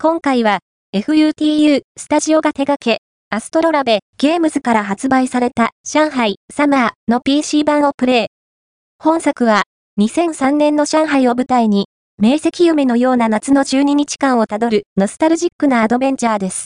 今回は FUTU スタジオが手掛け、アストロラベゲームズから発売された上海サマーの PC 版をプレイ。本作は2003年の上海を舞台に、明晰夢のような夏の12日間をたどるノスタルジックなアドベンチャーです。